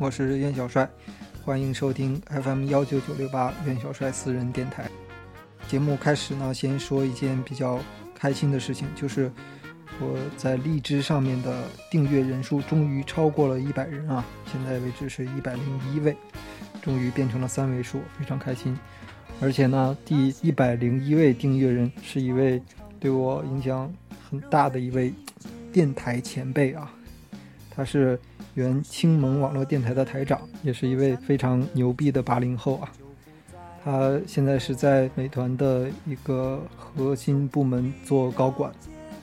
我是袁小帅，欢迎收听 FM 幺九九六八袁小帅私人电台。节目开始呢，先说一件比较开心的事情，就是我在荔枝上面的订阅人数终于超过了一百人啊！现在为止是一百零一位，终于变成了三位数，非常开心。而且呢，第一百零一位订阅人是一位对我影响很大的一位电台前辈啊，他是。原青盟网络电台的台长，也是一位非常牛逼的八零后啊。他现在是在美团的一个核心部门做高管。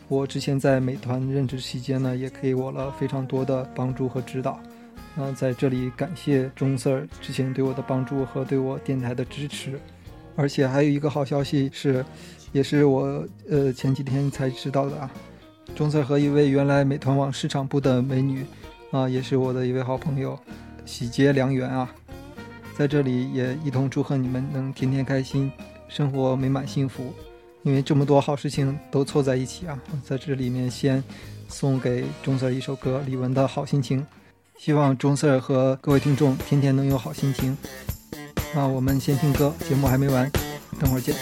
我之前在美团任职期间呢，也给我了非常多的帮助和指导。那，在这里感谢钟 Sir 之前对我的帮助和对我电台的支持。而且还有一个好消息是，也是我呃前几天才知道的啊。钟 Sir 和一位原来美团网市场部的美女。啊，也是我的一位好朋友，喜结良缘啊！在这里也一同祝贺你们能天天开心，生活美满幸福。因为这么多好事情都凑在一起啊，在这里面先送给钟 Sir 一首歌，李玟的好心情。希望钟 Sir 和各位听众天天能有好心情。那我们先听歌，节目还没完，等会儿见。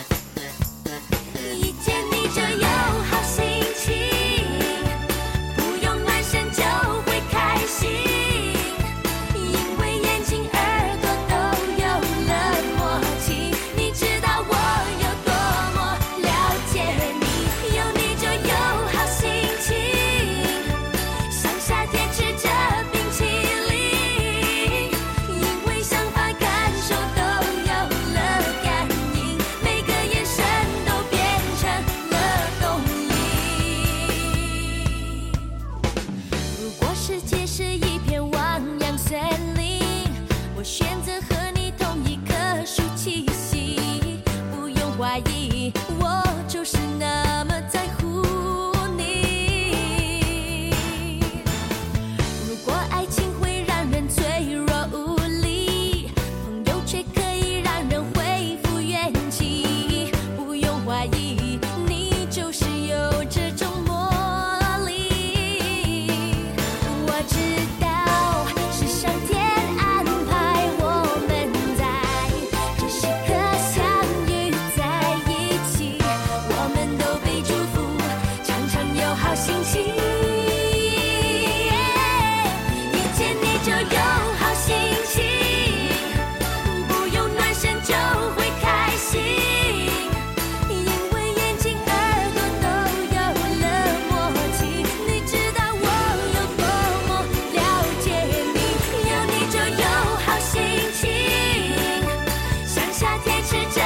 一起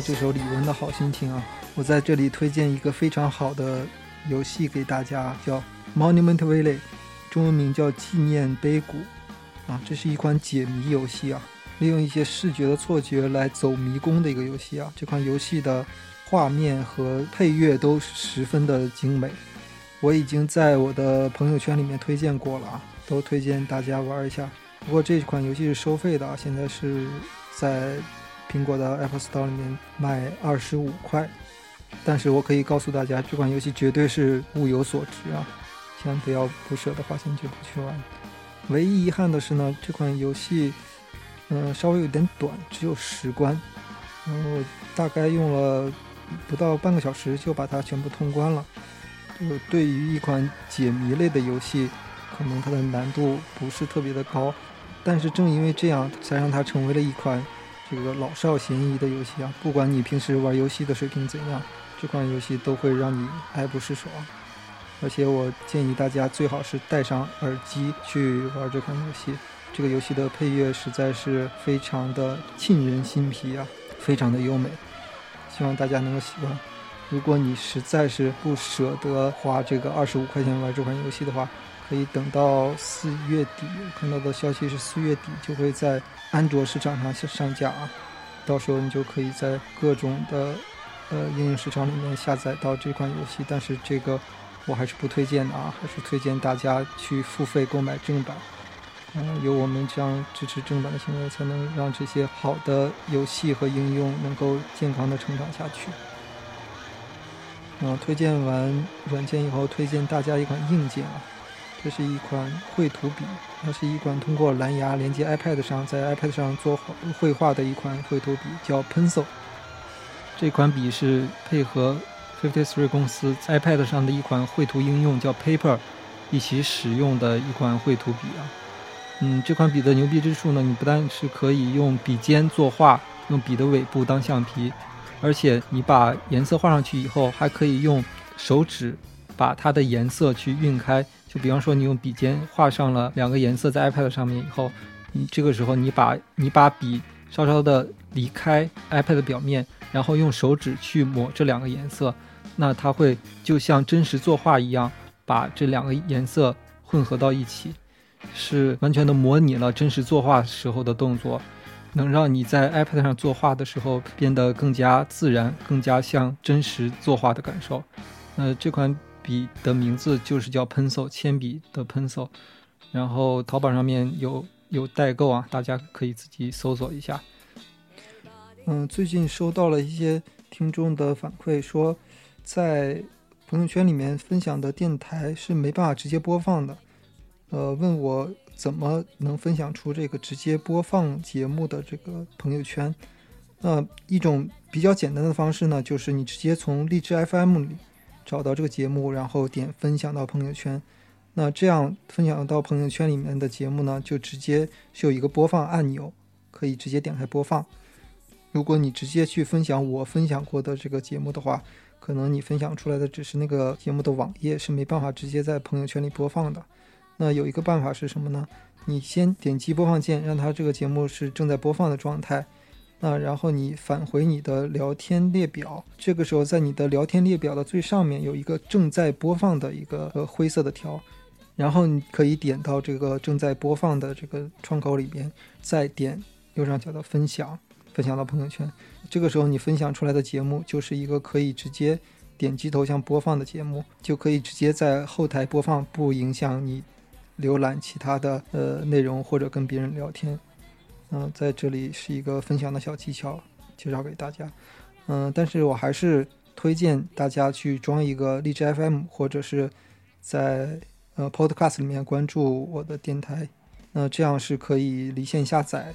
这首李玟的好心情啊，我在这里推荐一个非常好的游戏给大家，叫 Monument Valley，中文名叫纪念碑谷啊，这是一款解谜游戏啊，利用一些视觉的错觉来走迷宫的一个游戏啊。这款游戏的画面和配乐都十分的精美，我已经在我的朋友圈里面推荐过了啊，都推荐大家玩一下。不过这款游戏是收费的啊，现在是在。苹果的 Apple Store 里面卖二十五块，但是我可以告诉大家，这款游戏绝对是物有所值啊！千万不要不舍得花钱就不去玩。唯一遗憾的是呢，这款游戏，嗯，稍微有点短，只有十关，然后大概用了不到半个小时就把它全部通关了。就对于一款解谜类的游戏，可能它的难度不是特别的高，但是正因为这样，才让它成为了一款。这个老少咸宜的游戏啊，不管你平时玩游戏的水平怎样，这款游戏都会让你爱不释手啊！而且我建议大家最好是戴上耳机去玩这款游戏。这个游戏的配乐实在是非常的沁人心脾啊，非常的优美，希望大家能够喜欢。如果你实在是不舍得花这个二十五块钱玩这款游戏的话，可以等到四月底，我看到的消息是四月底就会在安卓市场上上架啊，到时候你就可以在各种的呃应用市场里面下载到这款游戏。但是这个我还是不推荐的啊，还是推荐大家去付费购买正版。嗯，有我们这样支持正版的行为，才能让这些好的游戏和应用能够健康的成长下去。嗯，推荐完软件以后，推荐大家一款硬件啊。这是一款绘图笔，它是一款通过蓝牙连接 iPad 上，在 iPad 上做绘画的一款绘图笔，叫 Pencil。这款笔是配合 Fifty Three 公司 iPad 上的一款绘图应用叫 Paper 一起使用的一款绘图笔啊。嗯，这款笔的牛逼之处呢，你不但是可以用笔尖作画，用笔的尾部当橡皮，而且你把颜色画上去以后，还可以用手指把它的颜色去晕开。比方说，你用笔尖画上了两个颜色在 iPad 上面以后，你这个时候你把你把笔稍稍的离开 iPad 表面，然后用手指去抹这两个颜色，那它会就像真实作画一样，把这两个颜色混合到一起，是完全的模拟了真实作画时候的动作，能让你在 iPad 上作画的时候变得更加自然，更加像真实作画的感受。那这款。笔的名字就是叫 Pencil，铅笔的 Pencil，然后淘宝上面有有代购啊，大家可以自己搜索一下。嗯，最近收到了一些听众的反馈，说在朋友圈里面分享的电台是没办法直接播放的，呃，问我怎么能分享出这个直接播放节目的这个朋友圈。那一种比较简单的方式呢，就是你直接从荔枝 FM 里。找到这个节目，然后点分享到朋友圈。那这样分享到朋友圈里面的节目呢，就直接是有一个播放按钮，可以直接点开播放。如果你直接去分享我分享过的这个节目的话，可能你分享出来的只是那个节目的网页，是没办法直接在朋友圈里播放的。那有一个办法是什么呢？你先点击播放键，让它这个节目是正在播放的状态。那然后你返回你的聊天列表，这个时候在你的聊天列表的最上面有一个正在播放的一个呃灰色的条，然后你可以点到这个正在播放的这个窗口里边，再点右上角的分享，分享到朋友圈。这个时候你分享出来的节目就是一个可以直接点击头像播放的节目，就可以直接在后台播放，不影响你浏览其他的呃内容或者跟别人聊天。嗯，在这里是一个分享的小技巧，介绍给大家。嗯，但是我还是推荐大家去装一个荔枝 FM，或者是在呃 Podcast 里面关注我的电台。那这样是可以离线下载，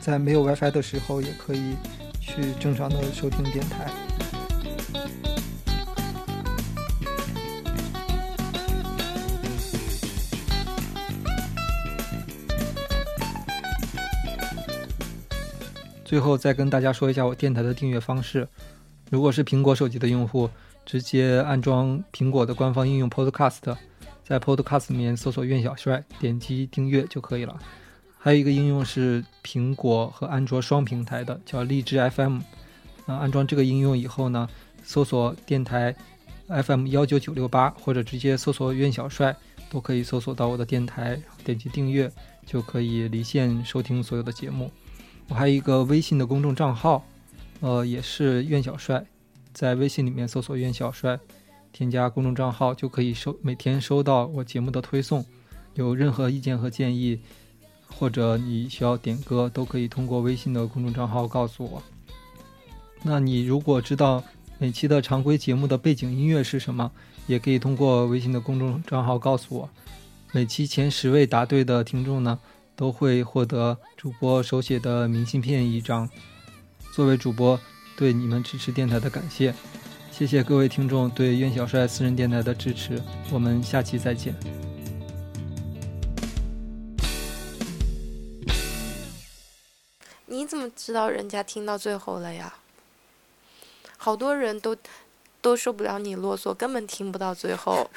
在没有 WiFi 的时候也可以去正常的收听电台。最后再跟大家说一下我电台的订阅方式。如果是苹果手机的用户，直接安装苹果的官方应用 Podcast，在 Podcast 里面搜索“苑小帅”，点击订阅就可以了。还有一个应用是苹果和安卓双平台的，叫荔枝 FM。呃，安装这个应用以后呢，搜索电台 FM 幺九九六八，或者直接搜索苑小帅，都可以搜索到我的电台，点击订阅就可以离线收听所有的节目。我还有一个微信的公众账号，呃，也是苑小帅，在微信里面搜索苑小帅，添加公众账号就可以收每天收到我节目的推送。有任何意见和建议，或者你需要点歌，都可以通过微信的公众账号告诉我。那你如果知道每期的常规节目的背景音乐是什么，也可以通过微信的公众账号告诉我。每期前十位答对的听众呢，都会获得主播手写的明信片一张，作为主播对你们支持电台的感谢。谢谢各位听众对苑小帅私人电台的支持，我们下期再见。你怎么知道人家听到最后了呀？好多人都都受不了你啰嗦，根本听不到最后。